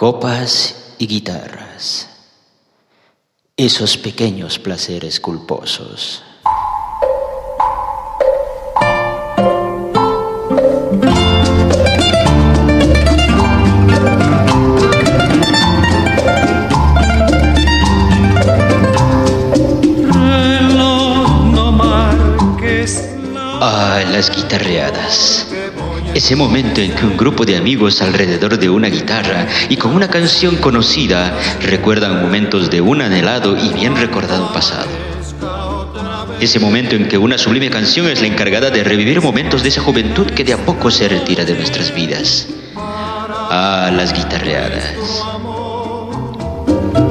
Copas y guitarras. Esos pequeños placeres culposos. Ese momento en que un grupo de amigos alrededor de una guitarra y con una canción conocida recuerdan momentos de un anhelado y bien recordado pasado. Ese momento en que una sublime canción es la encargada de revivir momentos de esa juventud que de a poco se retira de nuestras vidas. Ah, las guitarreadas.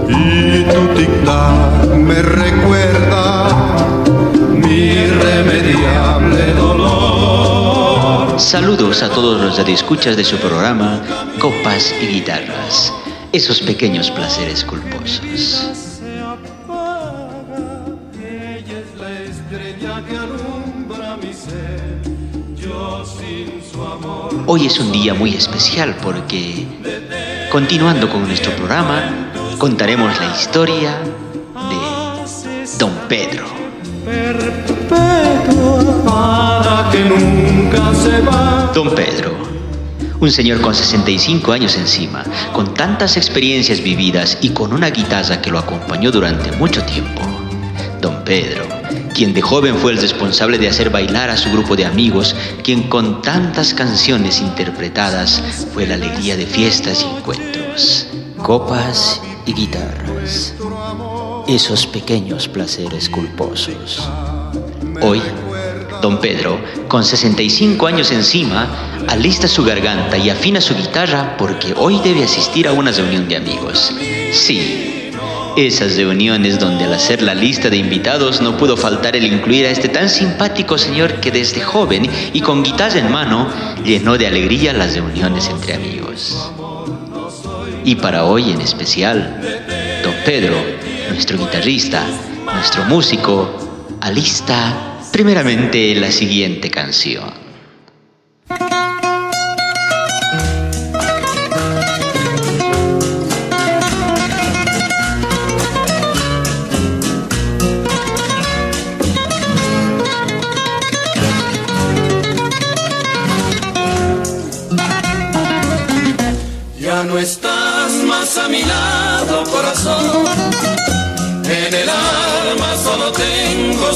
Y tu me recuerda mi irremediable dolor. Saludos a todos los radioescuchas de su programa Copas y Guitarras. Esos pequeños placeres culposos. Hoy es un día muy especial porque, continuando con nuestro programa, contaremos la historia de Don Pedro. Don Pedro, un señor con 65 años encima, con tantas experiencias vividas y con una guitarra que lo acompañó durante mucho tiempo. Don Pedro, quien de joven fue el responsable de hacer bailar a su grupo de amigos, quien con tantas canciones interpretadas fue la alegría de fiestas y encuentros. Copas y guitarras. Esos pequeños placeres culposos. Hoy, don Pedro, con 65 años encima, alista su garganta y afina su guitarra porque hoy debe asistir a una reunión de amigos. Sí, esas reuniones donde al hacer la lista de invitados no pudo faltar el incluir a este tan simpático señor que desde joven y con guitarra en mano llenó de alegría las reuniones entre amigos. Y para hoy en especial, don Pedro, nuestro guitarrista, nuestro músico, alista primeramente la siguiente canción.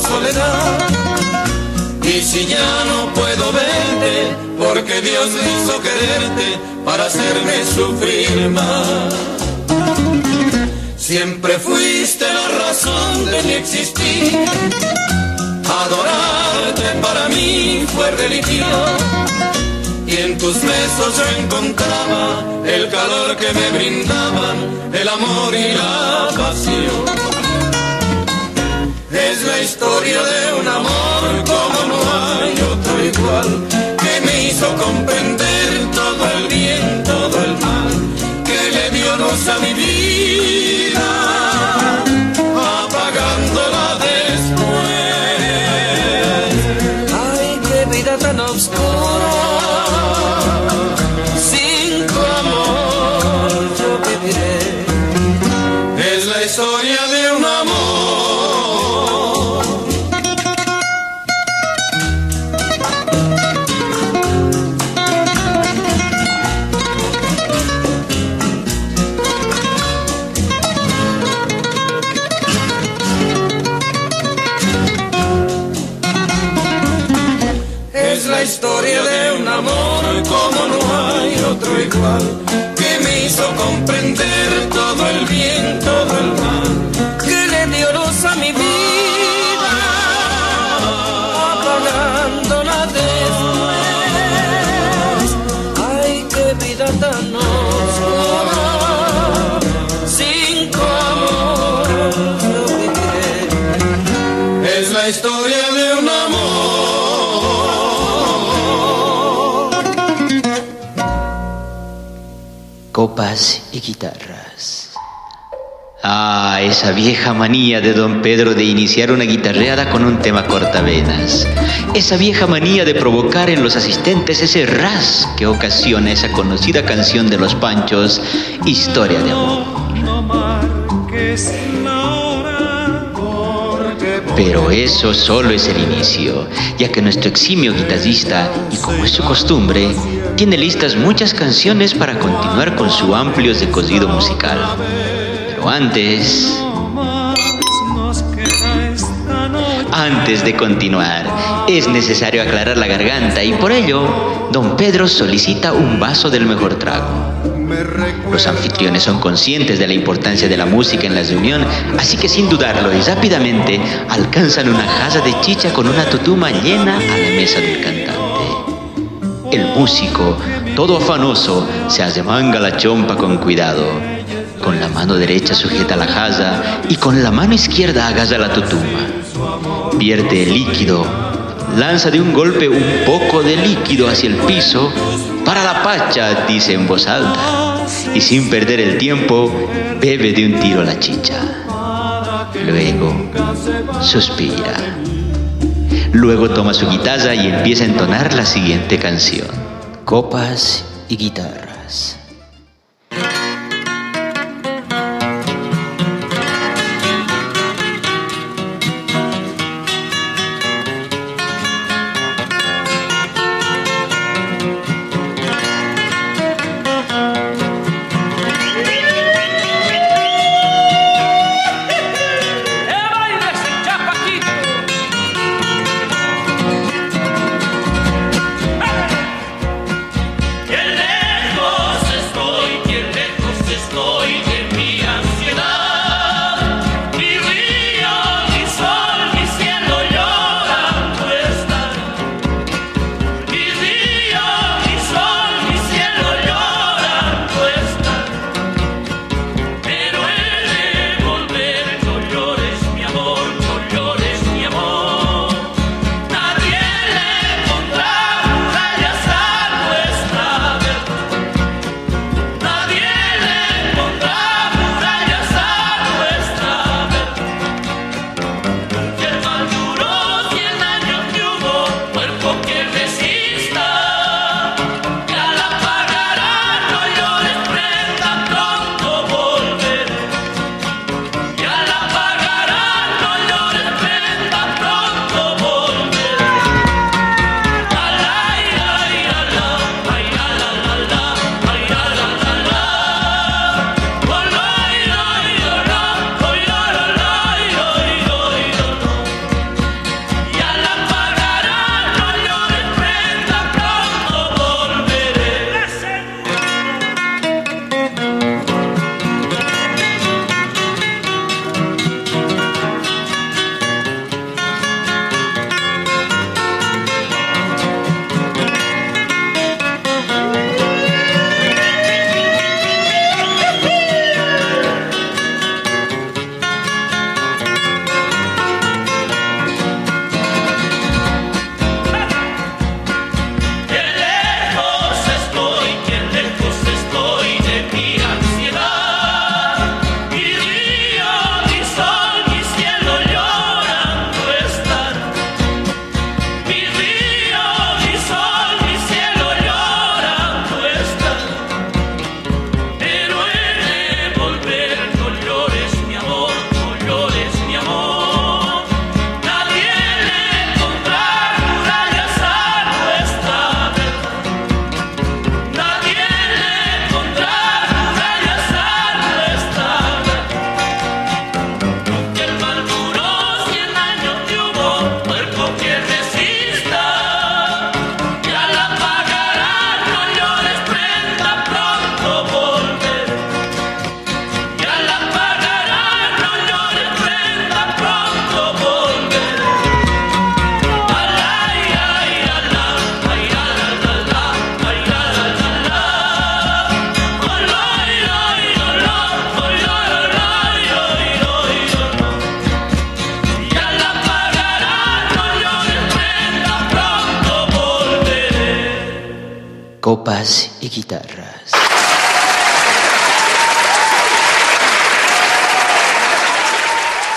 Soledad. Y si ya no puedo verte, porque Dios hizo quererte para hacerme sufrir más. Siempre fuiste la razón de mi existir. Adorarte para mí fue religión. Y en tus besos yo encontraba el calor que me brindaban, el amor y la pasión. Es la historia de un amor como no hay otro igual, que me hizo comprender todo el bien, todo el mal, que le dio luz a mi vida, que me hizo comprender todo el bien, todo el mal. Copas y guitarras. Ah, esa vieja manía de don Pedro de iniciar una guitarreada con un tema cortavenas. Esa vieja manía de provocar en los asistentes ese ras que ocasiona esa conocida canción de los Panchos, Historia de amor. Pero eso solo es el inicio, ya que nuestro eximio guitarrista, y como es su costumbre, tiene listas muchas canciones para continuar con su amplio recorrido musical antes... Antes de continuar, es necesario aclarar la garganta y por ello, don Pedro solicita un vaso del mejor trago. Los anfitriones son conscientes de la importancia de la música en la reunión, así que sin dudarlo y rápidamente alcanzan una jaza de chicha con una tutuma llena a la mesa del cantante. El músico, todo afanoso, se arremanga la chompa con cuidado con la mano derecha sujeta la jaza y con la mano izquierda agarra la tutuma. Vierte el líquido, lanza de un golpe un poco de líquido hacia el piso. Para la pacha, dice en voz alta. Y sin perder el tiempo, bebe de un tiro la chicha. Luego, suspira. Luego toma su guitarra y empieza a entonar la siguiente canción. Copas y guitarras.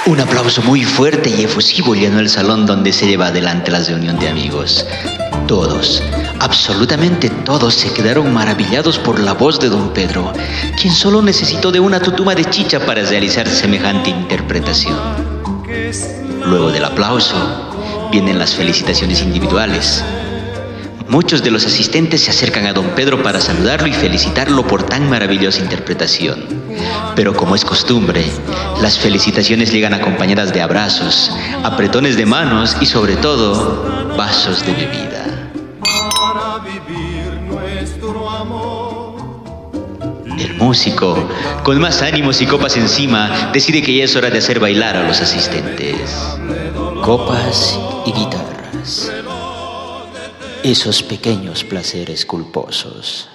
Un aplauso muy fuerte y efusivo llenó el salón donde se lleva adelante la reunión de amigos. Todos, absolutamente todos se quedaron maravillados por la voz de don Pedro, quien solo necesitó de una tutuma de chicha para realizar semejante interpretación. Luego del aplauso, vienen las felicitaciones individuales. Muchos de los asistentes se acercan a don Pedro para saludarlo y felicitarlo por tan maravillosa interpretación. Pero como es costumbre, las felicitaciones llegan acompañadas de abrazos, apretones de manos y sobre todo vasos de bebida. El músico, con más ánimos y copas encima, decide que ya es hora de hacer bailar a los asistentes. Copas y guitarras esos pequeños placeres culposos.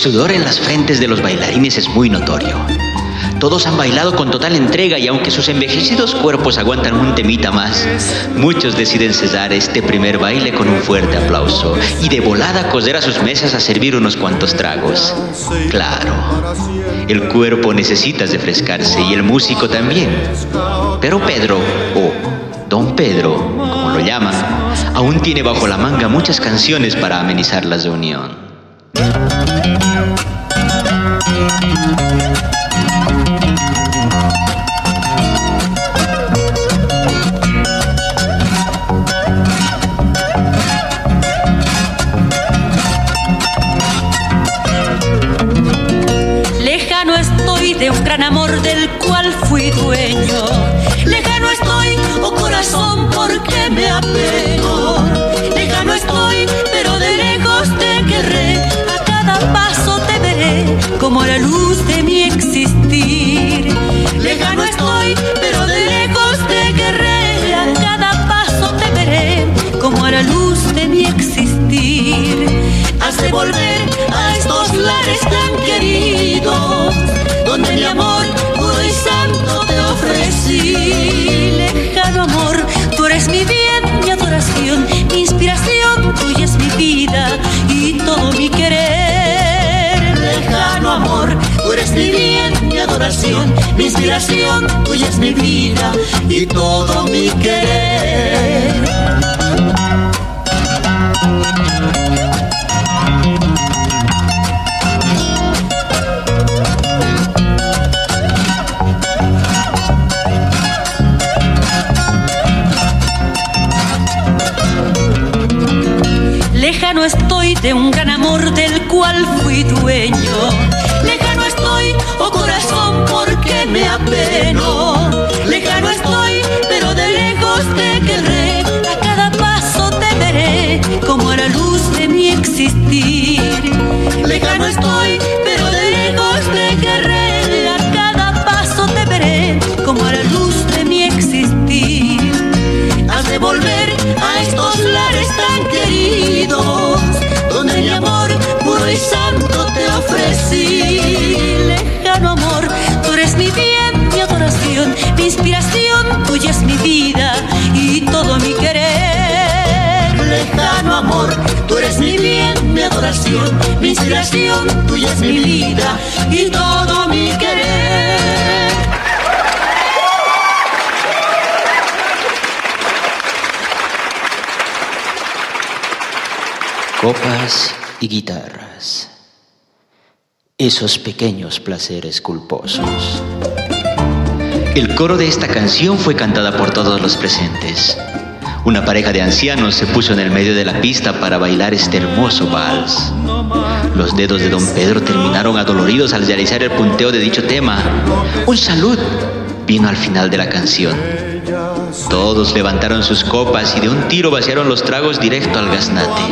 Sudor en las frentes de los bailarines es muy notorio. Todos han bailado con total entrega y aunque sus envejecidos cuerpos aguantan un temita más, muchos deciden cesar este primer baile con un fuerte aplauso y de volada coser a sus mesas a servir unos cuantos tragos. Claro, el cuerpo necesita refrescarse y el músico también. Pero Pedro, o Don Pedro, como lo llaman, aún tiene bajo la manga muchas canciones para amenizar la reunión. Lejano como la luz de mi existir. Lejano estoy, pero de lejos te querré, a cada paso te veré como a la luz de mi existir. Has de volver a estos lares tan queridos, donde mi amor puro y santo te ofrecí. Inspiración, tuya es mi vida y todo mi querer. Lejano estoy de un gran amor del cual fui dueño. Lejano estoy, oh corazón, porque me apeno. Adoración, mi inspiración, tuya es mi vida y todo mi querer. Copas y guitarras. Esos pequeños placeres culposos. El coro de esta canción fue cantada por todos los presentes. Una pareja de ancianos se puso en el medio de la pista para bailar este hermoso vals. Los dedos de don Pedro terminaron adoloridos al realizar el punteo de dicho tema. Un salud vino al final de la canción. Todos levantaron sus copas y de un tiro vaciaron los tragos directo al gaznate.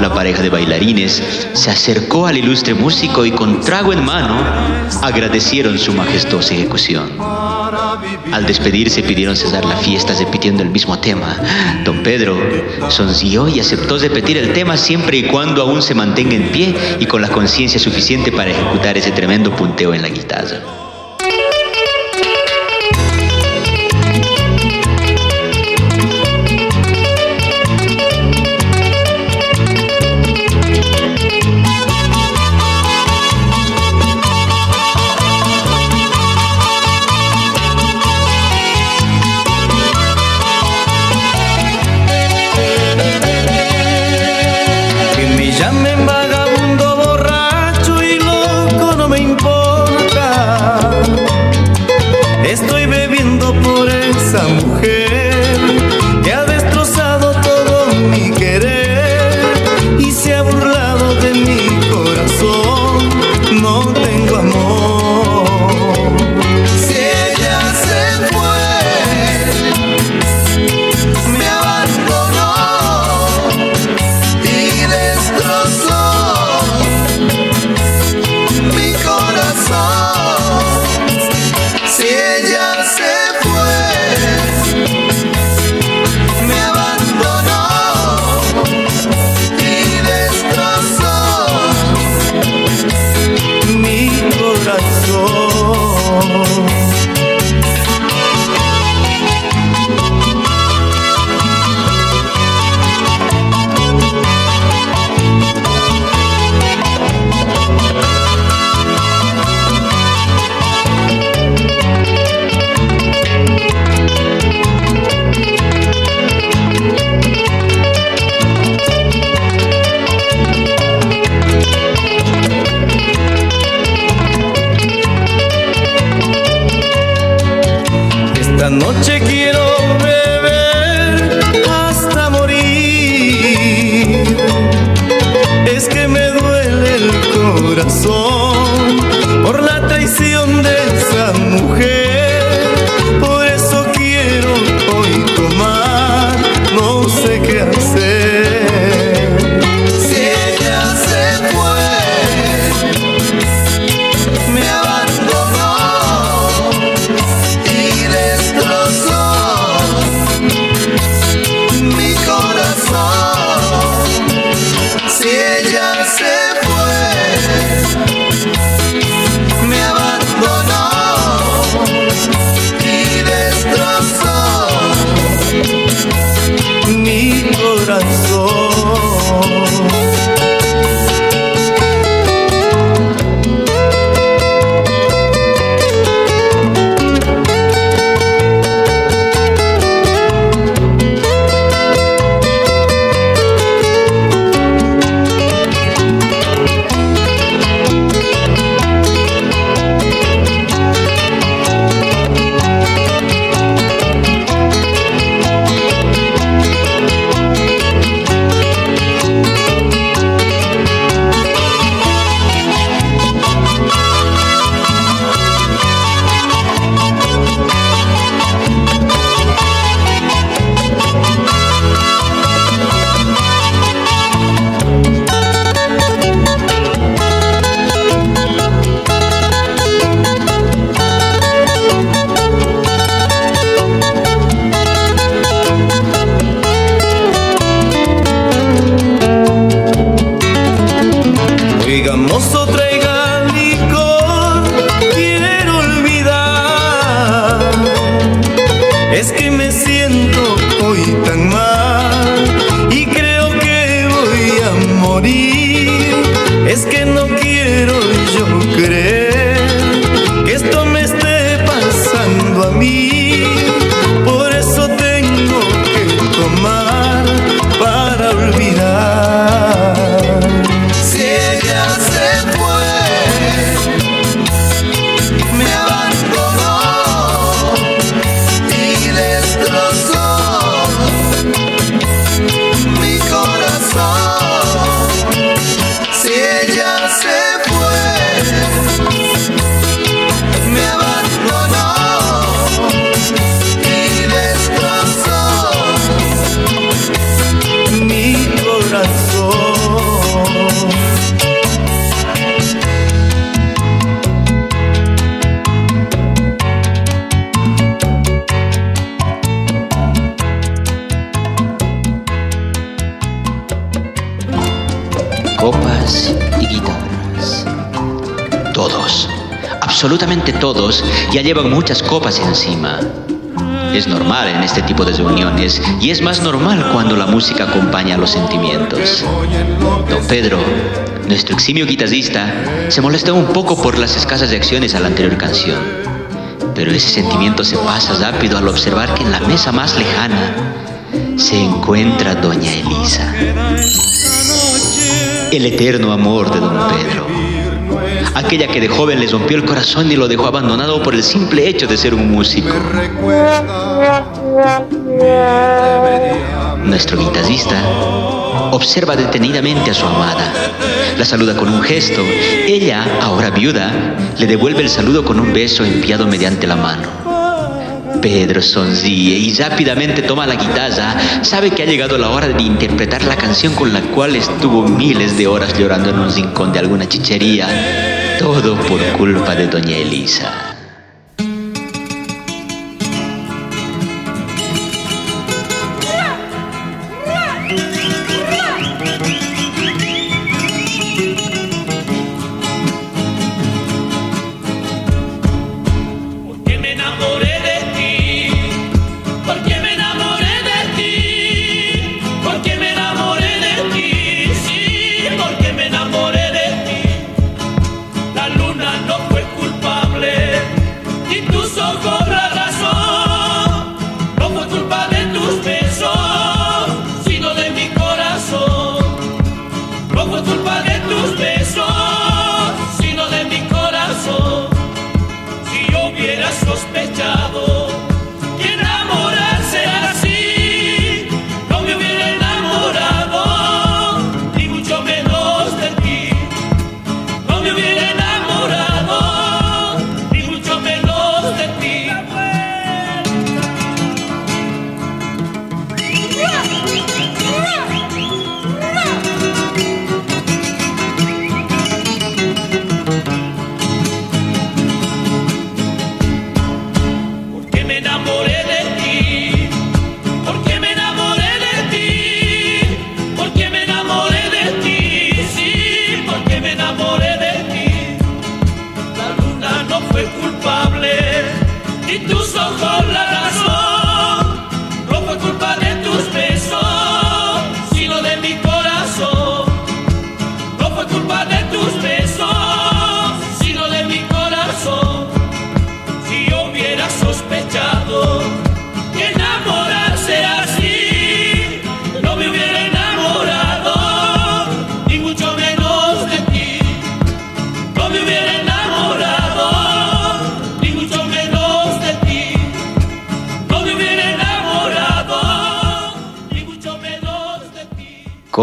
La pareja de bailarines se acercó al ilustre músico y con trago en mano agradecieron su majestuosa ejecución. Al despedirse pidieron cesar la fiesta repitiendo el mismo tema. Don Pedro sonrió y aceptó repetir el tema siempre y cuando aún se mantenga en pie y con la conciencia suficiente para ejecutar ese tremendo punteo en la guitarra. corazón. Absolutamente todos ya llevan muchas copas encima. Es normal en este tipo de reuniones y es más normal cuando la música acompaña a los sentimientos. Don Pedro, nuestro eximio guitarrista, se molestó un poco por las escasas reacciones a la anterior canción. Pero ese sentimiento se pasa rápido al observar que en la mesa más lejana se encuentra Doña Elisa. El eterno amor de Don Pedro aquella que de joven les rompió el corazón y lo dejó abandonado por el simple hecho de ser un músico. Nuestro guitarrista observa detenidamente a su amada. La saluda con un gesto. Ella, ahora viuda, le devuelve el saludo con un beso enviado mediante la mano. Pedro sonríe y rápidamente toma la guitarra. Sabe que ha llegado la hora de interpretar la canción con la cual estuvo miles de horas llorando en un rincón de alguna chichería. Todo por culpa de doña Elisa.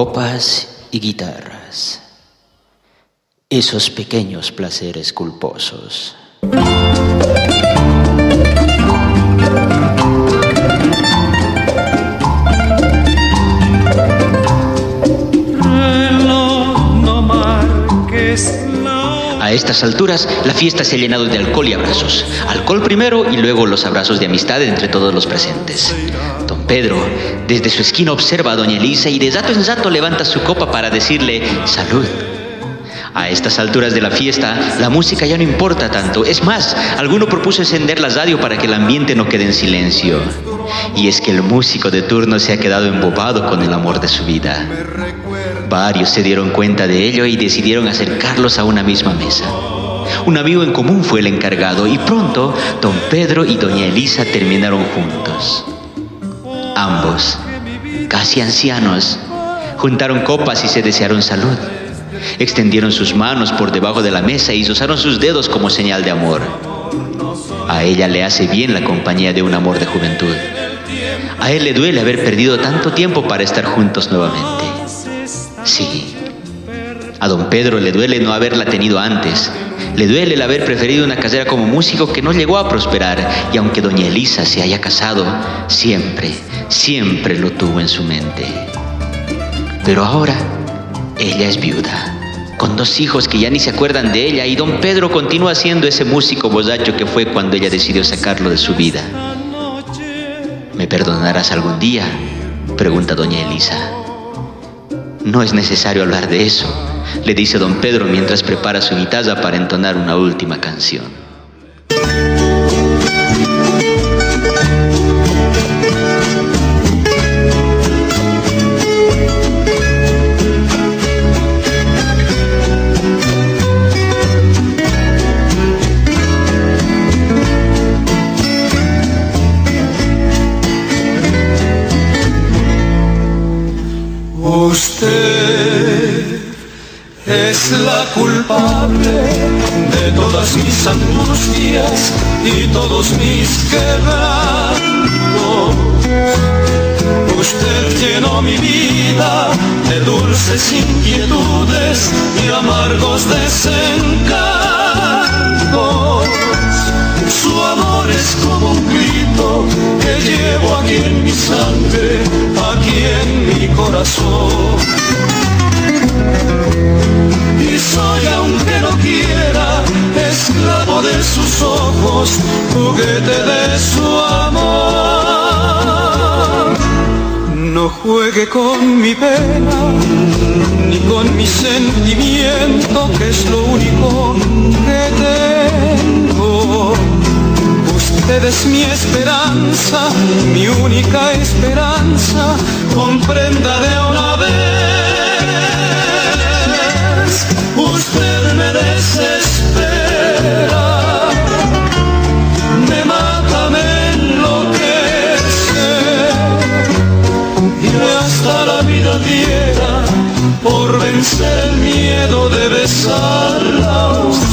Copas y guitarras. Esos pequeños placeres culposos. A estas alturas, la fiesta se ha llenado de alcohol y abrazos. Alcohol primero y luego los abrazos de amistad entre todos los presentes. Pedro, desde su esquina observa a doña Elisa y de rato en rato levanta su copa para decirle salud. A estas alturas de la fiesta, la música ya no importa tanto. Es más, alguno propuso encender la radio para que el ambiente no quede en silencio. Y es que el músico de turno se ha quedado embobado con el amor de su vida. Varios se dieron cuenta de ello y decidieron acercarlos a una misma mesa. Un amigo en común fue el encargado y pronto don Pedro y doña Elisa terminaron juntos. Ambos, casi ancianos, juntaron copas y se desearon salud. Extendieron sus manos por debajo de la mesa y usaron sus dedos como señal de amor. A ella le hace bien la compañía de un amor de juventud. A él le duele haber perdido tanto tiempo para estar juntos nuevamente. Sí. A don Pedro le duele no haberla tenido antes. Le duele el haber preferido una carrera como músico que no llegó a prosperar y aunque doña Elisa se haya casado, siempre, siempre lo tuvo en su mente. Pero ahora ella es viuda, con dos hijos que ya ni se acuerdan de ella y don Pedro continúa siendo ese músico bozacho que fue cuando ella decidió sacarlo de su vida. ¿Me perdonarás algún día? pregunta doña Elisa. No es necesario hablar de eso, le dice don Pedro mientras prepara su guitarra para entonar una última canción. Culpable de todas mis angustias y todos mis quebrantos. Usted llenó mi vida de dulces inquietudes y amargos desencantos. Su amor es como un grito que llevo aquí en mi sangre, aquí en mi corazón ojos, juguete de su amor. No juegue con mi pena, ni con mi sentimiento, que es lo único que tengo. Usted es mi esperanza, mi única esperanza, comprenda de una vencer el miedo de besarla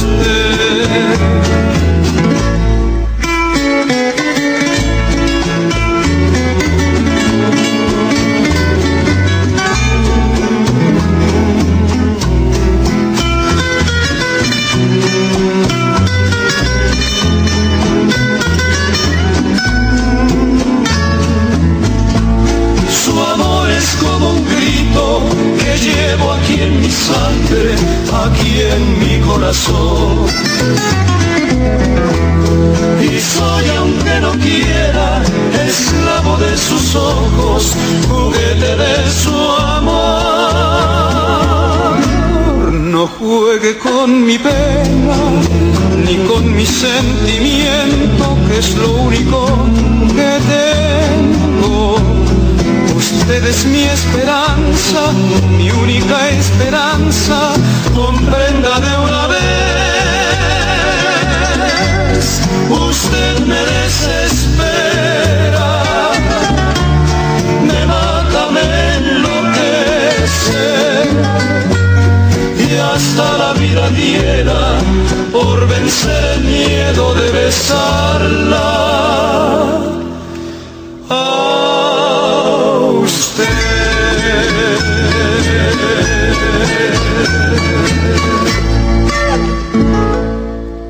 ese miedo de besarla a usted.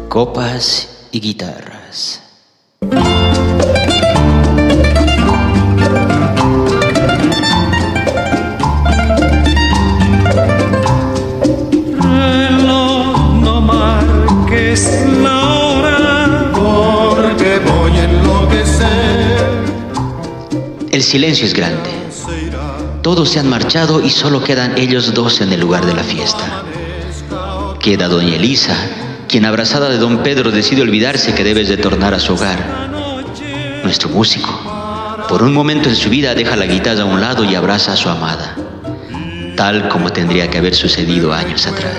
Copas y guitarra. Silencio es grande. Todos se han marchado y solo quedan ellos dos en el lugar de la fiesta. Queda doña Elisa, quien abrazada de don Pedro decide olvidarse que debes de tornar a su hogar. Nuestro músico, por un momento en su vida deja la guitarra a un lado y abraza a su amada, tal como tendría que haber sucedido años atrás.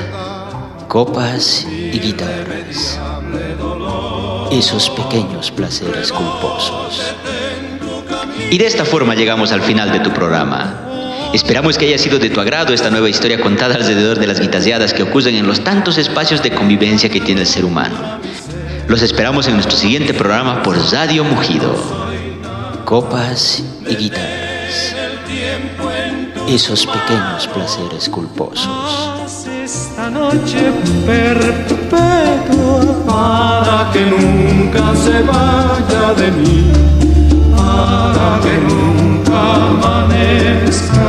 Copas y guitarras, esos pequeños placeres culposos. Y de esta forma llegamos al final de tu programa. Esperamos que haya sido de tu agrado esta nueva historia contada alrededor de las guitarreadas que ocurren en los tantos espacios de convivencia que tiene el ser humano. Los esperamos en nuestro siguiente programa por Radio Mugido. Copas y guitarras. Esos pequeños placeres culposos. Esta noche perpetua para que nunca se vaya de mí que nunca amanezca.